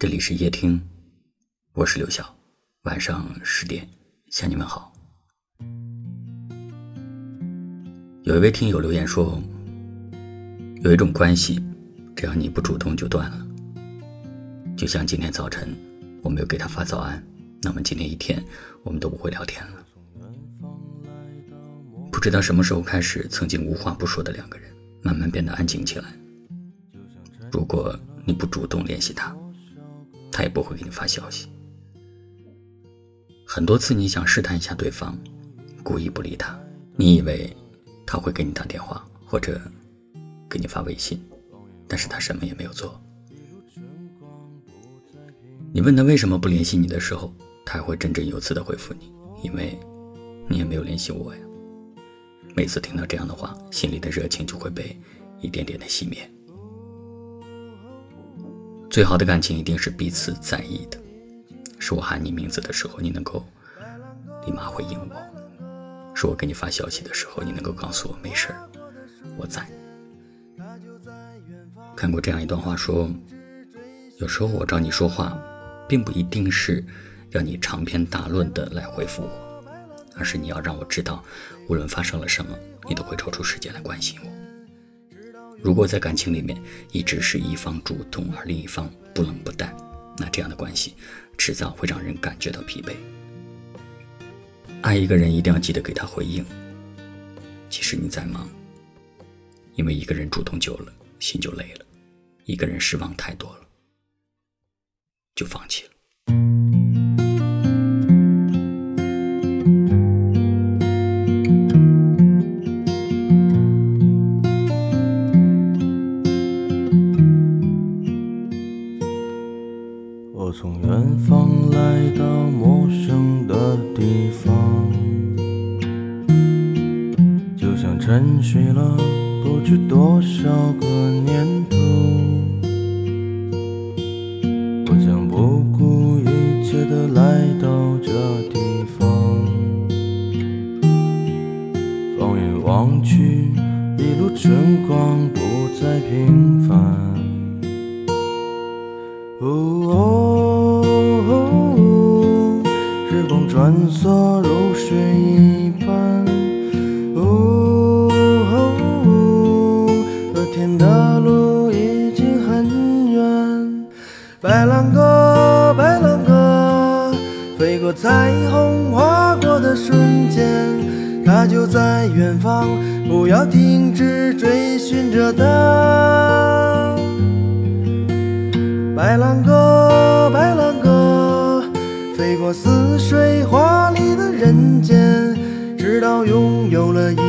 这里是夜听，我是刘晓。晚上十点向你们好。有一位听友留言说，有一种关系，只要你不主动就断了。就像今天早晨我没有给他发早安，那么今天一天我们都不会聊天了。不知道什么时候开始，曾经无话不说的两个人，慢慢变得安静起来。如果你不主动联系他，他也不会给你发消息。很多次你想试探一下对方，故意不理他，你以为他会给你打电话或者给你发微信，但是他什么也没有做。你问他为什么不联系你的时候，他还会振振有词的回复你，因为你也没有联系我呀。每次听到这样的话，心里的热情就会被一点点的熄灭。最好的感情一定是彼此在意的，是我喊你名字的时候，你能够立马回应我；是我给你发消息的时候，你能够告诉我没事儿，我在。看过这样一段话，说有时候我找你说话，并不一定是让你长篇大论的来回复我，而是你要让我知道，无论发生了什么，你都会抽出时间来关心我。如果在感情里面一直是一方主动，而另一方不冷不淡，那这样的关系迟早会让人感觉到疲惫。爱一个人一定要记得给他回应，即使你再忙，因为一个人主动久了心就累了，一个人失望太多了就放弃了。我从远方来到陌生的地方，就像沉睡了不知多少个年头。我将不顾一切的来到这地方，放眼望去，一路春光不再平凡。穿梭如水一般。哦，昨天的路已经很远。白兰鸽，白兰鸽，飞过彩虹，划过的瞬间，它就在远方，不要停止追寻着它。白兰鸽，我似水华丽的人间，直到拥有了一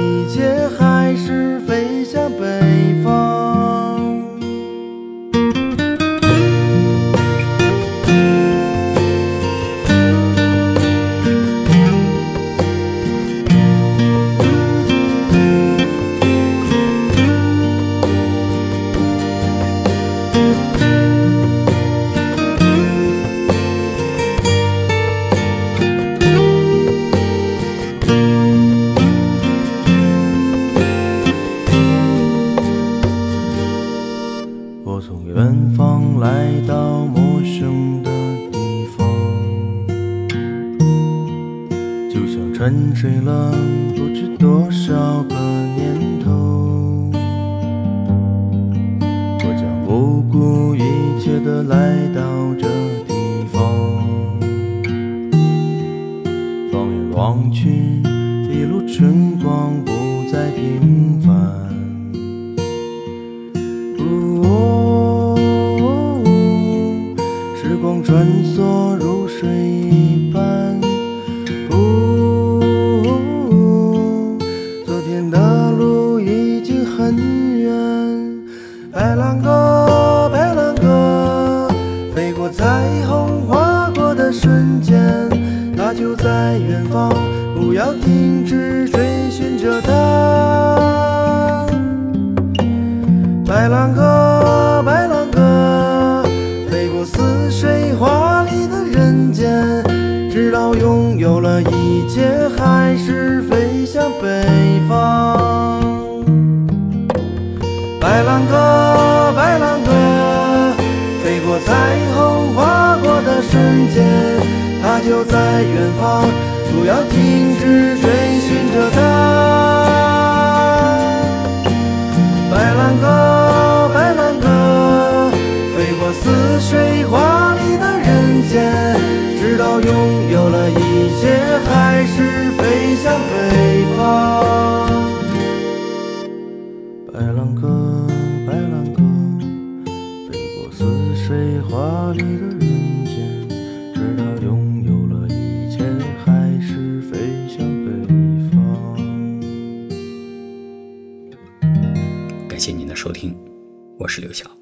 沉睡了不知多少个年头。我将不顾一切的来到远方不要停止追寻着他感谢您的收听，我是刘晓。